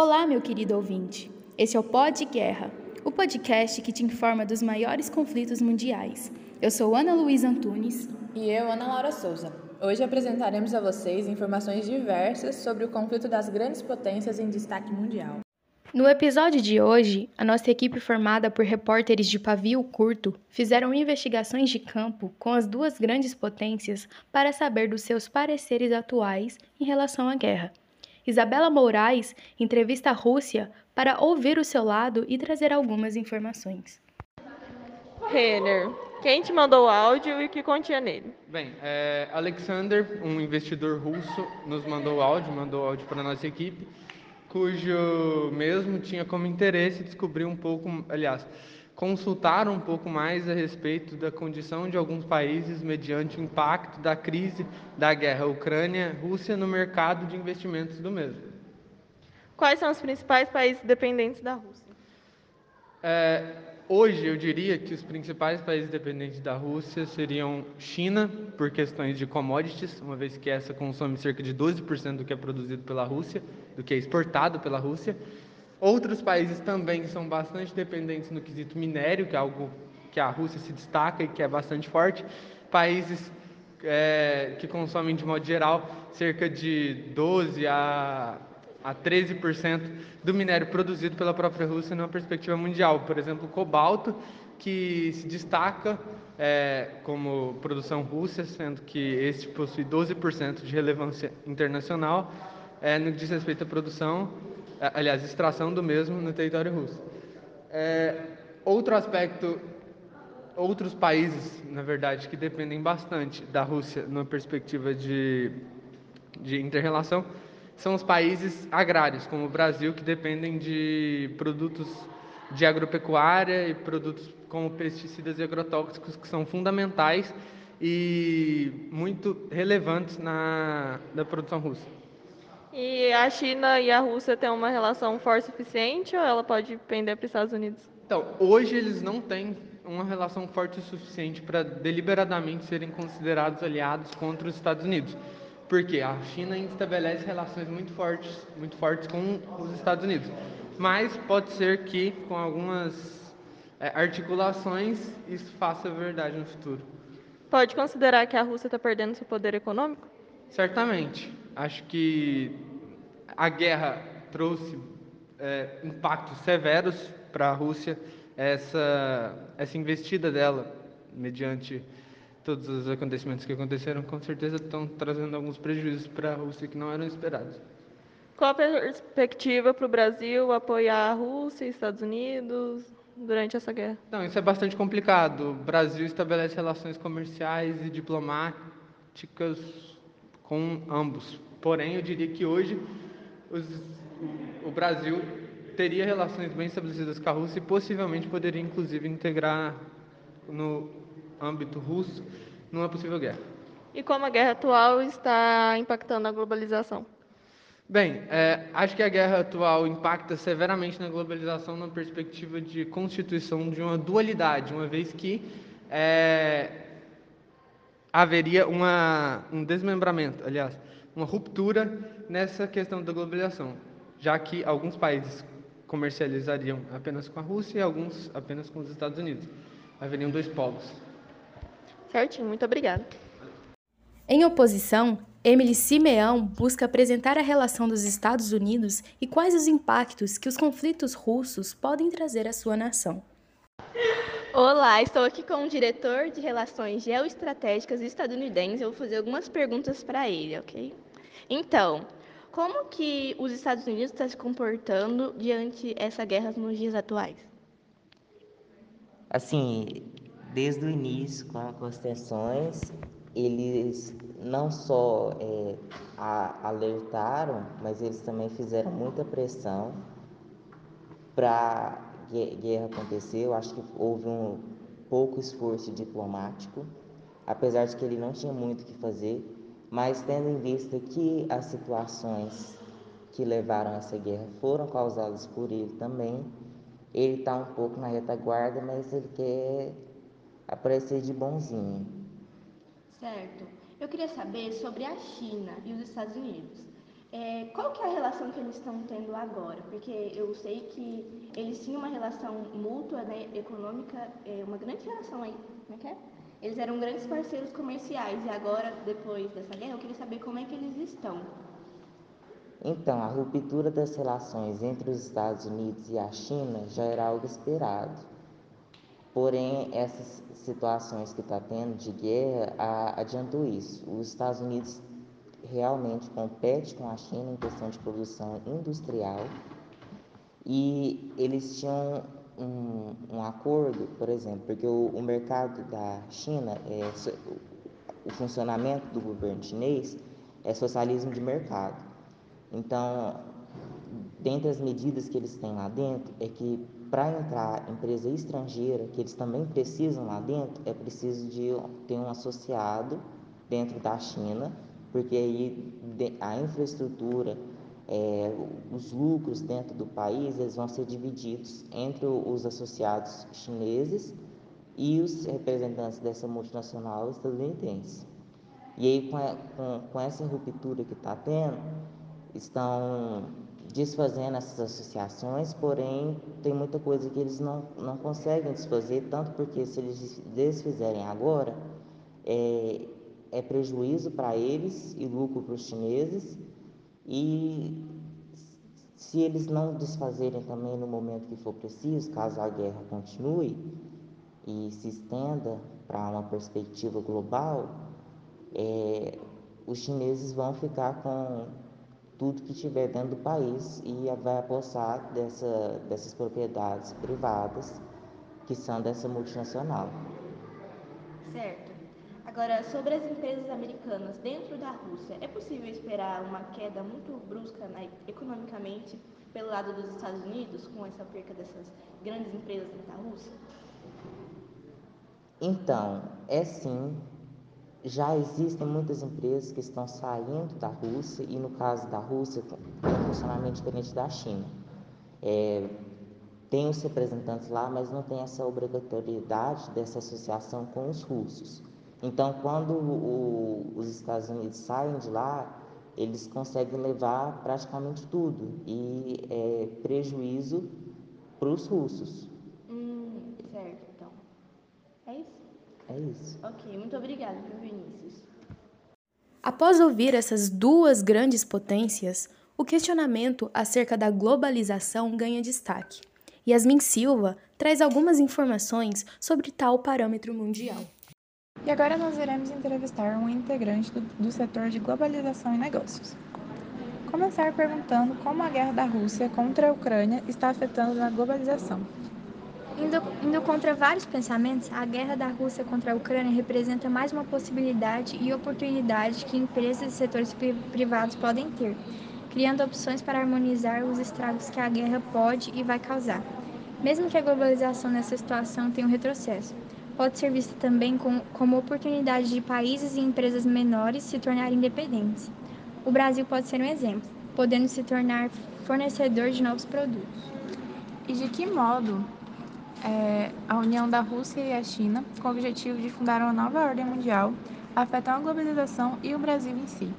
Olá, meu querido ouvinte. Este é o Pod Guerra, o podcast que te informa dos maiores conflitos mundiais. Eu sou Ana Luísa Antunes. E eu, Ana Laura Souza. Hoje apresentaremos a vocês informações diversas sobre o conflito das grandes potências em destaque mundial. No episódio de hoje, a nossa equipe formada por repórteres de pavio curto fizeram investigações de campo com as duas grandes potências para saber dos seus pareceres atuais em relação à guerra. Isabela Moraes entrevista a Rússia para ouvir o seu lado e trazer algumas informações. Renner, quem te mandou o áudio e o que continha nele? Bem, é, Alexander, um investidor russo, nos mandou o áudio, mandou o áudio para a nossa equipe cujo mesmo tinha como interesse descobrir um pouco, aliás, consultar um pouco mais a respeito da condição de alguns países mediante o impacto da crise da guerra Ucrânia-Rússia no mercado de investimentos do mesmo. Quais são os principais países dependentes da Rússia? É, Hoje, eu diria que os principais países dependentes da Rússia seriam China, por questões de commodities, uma vez que essa consome cerca de 12% do que é produzido pela Rússia, do que é exportado pela Rússia. Outros países também são bastante dependentes no quesito minério, que é algo que a Rússia se destaca e que é bastante forte. Países é, que consomem, de modo geral, cerca de 12 a a 13% do minério produzido pela própria Rússia numa perspectiva mundial. Por exemplo, o cobalto, que se destaca é, como produção russa, sendo que este possui 12% de relevância internacional é, no que diz respeito à produção, aliás, extração do mesmo no território russo. É, outro aspecto, outros países, na verdade, que dependem bastante da Rússia numa perspectiva de, de inter-relação, são os países agrários, como o Brasil, que dependem de produtos de agropecuária e produtos como pesticidas e agrotóxicos que são fundamentais e muito relevantes na, na produção russa. E a China e a Rússia têm uma relação forte suficiente ou ela pode pender para os Estados Unidos? Então, hoje eles não têm uma relação forte o suficiente para deliberadamente serem considerados aliados contra os Estados Unidos. Porque a China estabelece relações muito fortes, muito fortes com os Estados Unidos. Mas pode ser que com algumas é, articulações isso faça verdade no futuro. Pode considerar que a Rússia está perdendo seu poder econômico? Certamente. Acho que a guerra trouxe é, impactos severos para a Rússia, essa, essa investida dela mediante todos os acontecimentos que aconteceram com certeza estão trazendo alguns prejuízos para a Rússia que não eram esperados. Qual a perspectiva para o Brasil apoiar a Rússia e Estados Unidos durante essa guerra? Não, isso é bastante complicado. O Brasil estabelece relações comerciais e diplomáticas com ambos. Porém, eu diria que hoje os, o Brasil teria relações bem estabelecidas com a Rússia e possivelmente poderia, inclusive, integrar no âmbito russo numa possível guerra. E como a guerra atual está impactando a globalização? Bem, é, acho que a guerra atual impacta severamente na globalização na perspectiva de constituição de uma dualidade, uma vez que é, haveria uma, um desmembramento, aliás, uma ruptura nessa questão da globalização, já que alguns países comercializariam apenas com a Rússia e alguns apenas com os Estados Unidos. Haveriam dois polos. Certinho, muito obrigada. Em oposição, Emily Simeão busca apresentar a relação dos Estados Unidos e quais os impactos que os conflitos russos podem trazer à sua nação. Olá, estou aqui com o diretor de Relações Geoestratégicas estadunidense. Eu vou fazer algumas perguntas para ele, ok? Então, como que os Estados Unidos estão se comportando diante essa guerra nos dias atuais? Assim, desde o início, com as tensões, eles não só é, a, alertaram, mas eles também fizeram muita pressão para guerra acontecer. Eu acho que houve um pouco esforço diplomático, apesar de que ele não tinha muito o que fazer, mas tendo em vista que as situações que levaram a essa guerra foram causadas por ele também, ele está um pouco na retaguarda, mas ele quer aparecer de bonzinho. Certo. Eu queria saber sobre a China e os Estados Unidos. É, qual que é a relação que eles estão tendo agora? Porque eu sei que eles tinham uma relação mútua, né, econômica, é, uma grande relação aí, como é que é? Eles eram grandes parceiros comerciais e agora, depois dessa guerra, eu queria saber como é que eles estão. Então, a ruptura das relações entre os Estados Unidos e a China já era algo esperado. Porém, essas situações que está tendo de guerra a, adiantou isso. Os Estados Unidos realmente compete com a China em questão de produção industrial e eles tinham um, um acordo, por exemplo, porque o, o mercado da China, é, o funcionamento do governo chinês é socialismo de mercado. Então, dentre as medidas que eles têm lá dentro, é que para entrar empresa estrangeira, que eles também precisam lá dentro, é preciso de ter um associado dentro da China, porque aí a infraestrutura, é, os lucros dentro do país, eles vão ser divididos entre os associados chineses e os representantes dessa multinacional estadunidense. E aí, com, a, com, com essa ruptura que está tendo, estão desfazendo essas associações, porém tem muita coisa que eles não, não conseguem desfazer, tanto porque se eles desfizerem agora, é, é prejuízo para eles e lucro para os chineses, e se eles não desfazerem também no momento que for preciso, caso a guerra continue e se estenda para uma perspectiva global, é, os chineses vão ficar com tudo que tiver dentro do país e vai apossar dessa, dessas propriedades privadas que são dessa multinacional. Certo. Agora, sobre as empresas americanas dentro da Rússia, é possível esperar uma queda muito brusca né, economicamente pelo lado dos Estados Unidos com essa perca dessas grandes empresas dentro da Rússia? Então, é sim, já existem muitas empresas que estão saindo da Rússia e no caso da Rússia tem um funcionamento diferente da China. É, tem os representantes lá, mas não tem essa obrigatoriedade dessa associação com os russos. Então, quando o, os Estados Unidos saem de lá, eles conseguem levar praticamente tudo e é prejuízo para os russos. Hum, certo, então. É isso? É isso. Ok, muito obrigada, Vinícius. Após ouvir essas duas grandes potências, o questionamento acerca da globalização ganha destaque. Yasmin Silva traz algumas informações sobre tal parâmetro mundial. E agora nós iremos entrevistar um integrante do, do setor de globalização e negócios. Começar perguntando como a guerra da Rússia contra a Ucrânia está afetando na globalização. Indo, indo, contra vários pensamentos, a guerra da Rússia contra a Ucrânia representa mais uma possibilidade e oportunidade que empresas e setores privados podem ter, criando opções para harmonizar os estragos que a guerra pode e vai causar. Mesmo que a globalização nessa situação tenha um retrocesso, pode ser vista também como, como oportunidade de países e empresas menores se tornarem independentes. O Brasil pode ser um exemplo, podendo se tornar fornecedor de novos produtos. E de que modo é, a união da Rússia e a China, com o objetivo de fundar uma nova ordem mundial, afetam a globalização e o Brasil em si?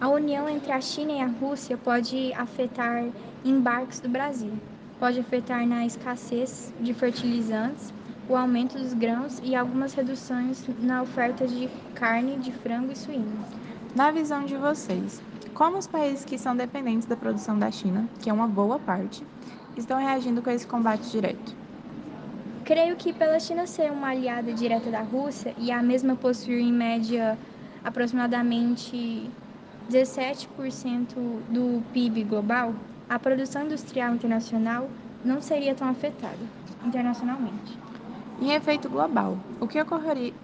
A união entre a China e a Rússia pode afetar embarques do Brasil, pode afetar na escassez de fertilizantes, o aumento dos grãos e algumas reduções na oferta de carne de frango e suíno. Na visão de vocês, como os países que são dependentes da produção da China, que é uma boa parte, estão reagindo com esse combate direto? Creio que pela China ser uma aliada direta da Rússia e a mesma possuir em média aproximadamente 17% do PIB global, a produção industrial internacional não seria tão afetada internacionalmente. Em efeito global, o que ocorreria,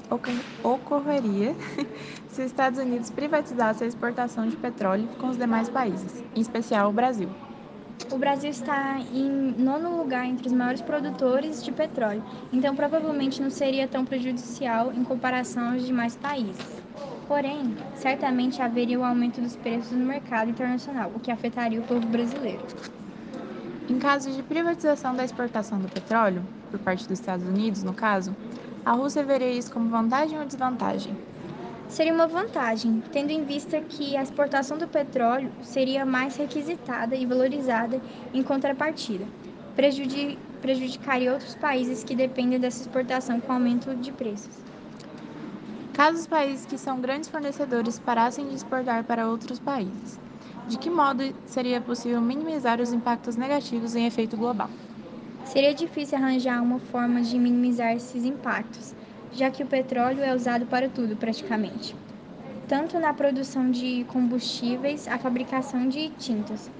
ocorreria se os Estados Unidos privatizassem a exportação de petróleo com os demais países, em especial o Brasil? O Brasil está em nono lugar entre os maiores produtores de petróleo, então provavelmente não seria tão prejudicial em comparação aos demais países. Porém, certamente haveria o um aumento dos preços no mercado internacional, o que afetaria o povo brasileiro. Em caso de privatização da exportação do petróleo, por parte dos Estados Unidos, no caso, a Rússia veria isso como vantagem ou desvantagem? Seria uma vantagem, tendo em vista que a exportação do petróleo seria mais requisitada e valorizada em contrapartida. Prejudicaria outros países que dependem dessa exportação com aumento de preços. Caso os países que são grandes fornecedores parassem de exportar para outros países, de que modo seria possível minimizar os impactos negativos em efeito global? Seria difícil arranjar uma forma de minimizar esses impactos, já que o petróleo é usado para tudo praticamente, tanto na produção de combustíveis, a fabricação de tintas,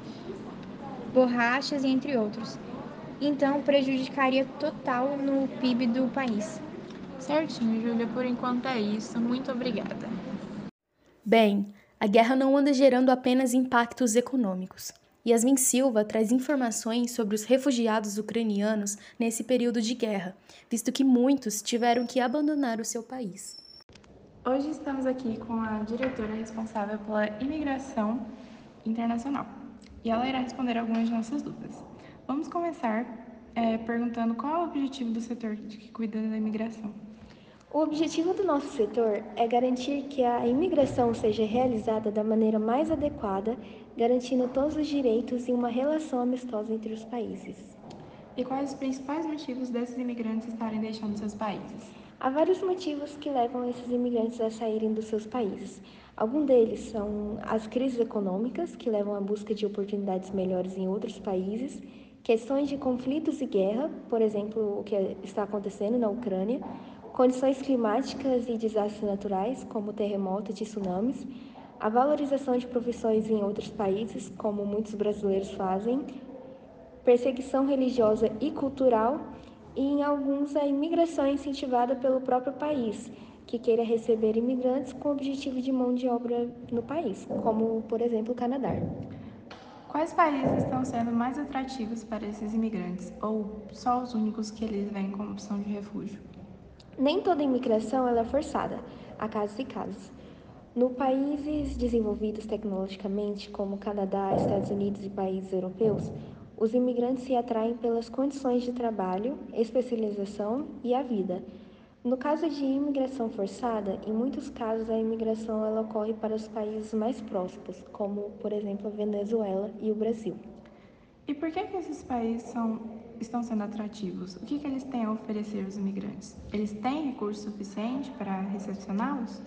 borrachas e entre outros. Então, prejudicaria total no PIB do país. Certinho, Júlia, por enquanto é isso. Muito obrigada. Bem, a guerra não anda gerando apenas impactos econômicos. Yasmin Silva traz informações sobre os refugiados ucranianos nesse período de guerra, visto que muitos tiveram que abandonar o seu país. Hoje estamos aqui com a diretora responsável pela imigração internacional e ela irá responder algumas de nossas dúvidas. Vamos começar é, perguntando qual é o objetivo do setor que cuida da imigração. O objetivo do nosso setor é garantir que a imigração seja realizada da maneira mais adequada, garantindo todos os direitos e uma relação amistosa entre os países. E quais os principais motivos desses imigrantes estarem deixando seus países? Há vários motivos que levam esses imigrantes a saírem dos seus países. Alguns deles são as crises econômicas, que levam à busca de oportunidades melhores em outros países, questões de conflitos e guerra, por exemplo, o que está acontecendo na Ucrânia, condições climáticas e desastres naturais, como terremotos e tsunamis, a valorização de profissões em outros países, como muitos brasileiros fazem, perseguição religiosa e cultural, e em alguns a imigração é incentivada pelo próprio país, que queira receber imigrantes com o objetivo de mão de obra no país, como, por exemplo, o Canadá. Quais países estão sendo mais atrativos para esses imigrantes, ou só os únicos que eles veem como opção de refúgio? Nem toda imigração é forçada, há casos e casos. No países desenvolvidos tecnologicamente, como Canadá, Estados Unidos e países europeus, os imigrantes se atraem pelas condições de trabalho, especialização e a vida. No caso de imigração forçada, em muitos casos a imigração ela ocorre para os países mais próximos, como, por exemplo, a Venezuela e o Brasil. E por que, que esses países são, estão sendo atrativos? O que, que eles têm a oferecer aos imigrantes? Eles têm recurso suficiente para recepcioná-los?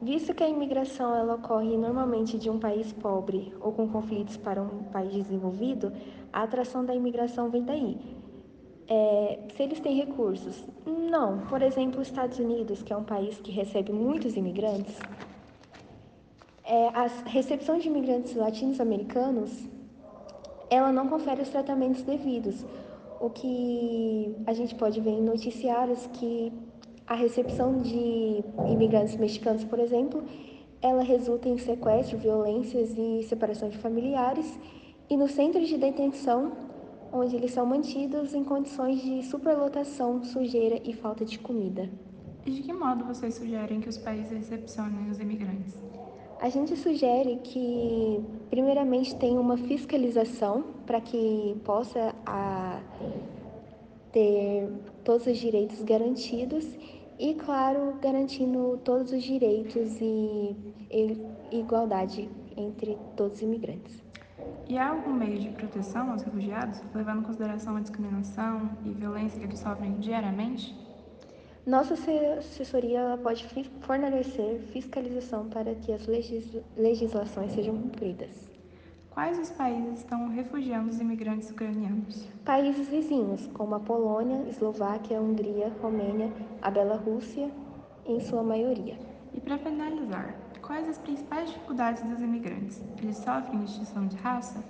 Visto que a imigração ela ocorre normalmente de um país pobre ou com conflitos para um país desenvolvido, a atração da imigração vem daí. É, se eles têm recursos? Não. Por exemplo, os Estados Unidos, que é um país que recebe muitos imigrantes, é, a recepção de imigrantes latinos-americanos ela não confere os tratamentos devidos. O que a gente pode ver em noticiários que a recepção de imigrantes mexicanos, por exemplo, ela resulta em sequestro, violências e separação de familiares, e no centro de detenção, onde eles são mantidos em condições de superlotação, sujeira e falta de comida. E de que modo vocês sugerem que os países recepcionem os imigrantes? A gente sugere que, primeiramente, tenha uma fiscalização para que possa a, ter todos os direitos garantidos e, claro, garantindo todos os direitos e, e igualdade entre todos os imigrantes. E há algum meio de proteção aos refugiados, levando em consideração a discriminação e violência que eles sofrem diariamente? Nossa assessoria pode fornecer fiscalização para que as legislações sejam cumpridas. Quais os países estão refugiando os imigrantes ucranianos? Países vizinhos, como a Polônia, Eslováquia, Hungria, Romênia, a Bielorrússia, em sua maioria. E para finalizar, quais as principais dificuldades dos imigrantes? Eles sofrem distinção de raça?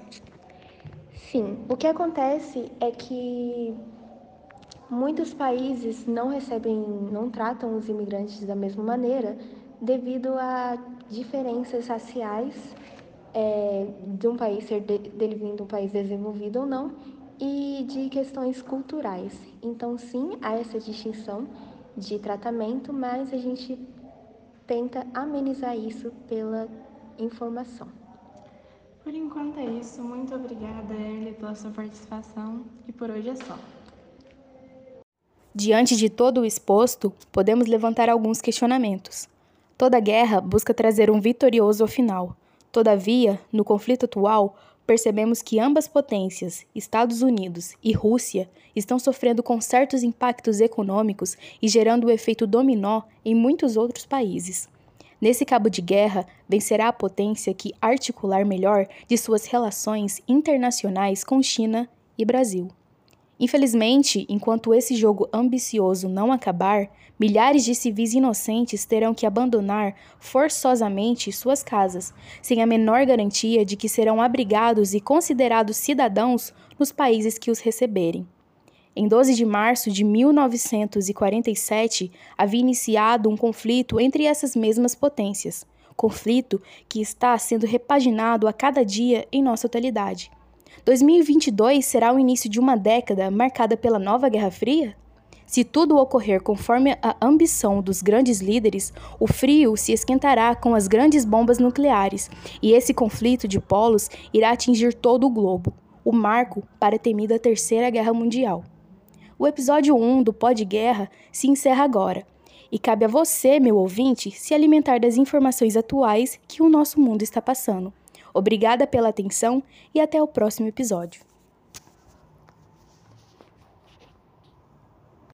Sim, o que acontece é que Muitos países não recebem, não tratam os imigrantes da mesma maneira devido a diferenças raciais é, de um país ser de, dele vindo um país desenvolvido ou não e de questões culturais. Então, sim, há essa distinção de tratamento, mas a gente tenta amenizar isso pela informação. Por enquanto é isso. Muito obrigada, Erle, pela sua participação e por hoje é só. Diante de todo o exposto, podemos levantar alguns questionamentos. Toda guerra busca trazer um vitorioso ao final. Todavia, no conflito atual, percebemos que ambas potências, Estados Unidos e Rússia, estão sofrendo com certos impactos econômicos e gerando o efeito dominó em muitos outros países. Nesse cabo de guerra, vencerá a potência que articular melhor de suas relações internacionais com China e Brasil. Infelizmente, enquanto esse jogo ambicioso não acabar, milhares de civis inocentes terão que abandonar forçosamente suas casas, sem a menor garantia de que serão abrigados e considerados cidadãos nos países que os receberem. Em 12 de março de 1947, havia iniciado um conflito entre essas mesmas potências, conflito que está sendo repaginado a cada dia em nossa atualidade. 2022 será o início de uma década marcada pela nova Guerra Fria? Se tudo ocorrer conforme a ambição dos grandes líderes, o frio se esquentará com as grandes bombas nucleares e esse conflito de polos irá atingir todo o globo o marco para a temida Terceira Guerra Mundial. O episódio 1 do Pod Guerra se encerra agora. E cabe a você, meu ouvinte, se alimentar das informações atuais que o nosso mundo está passando. Obrigada pela atenção e até o próximo episódio.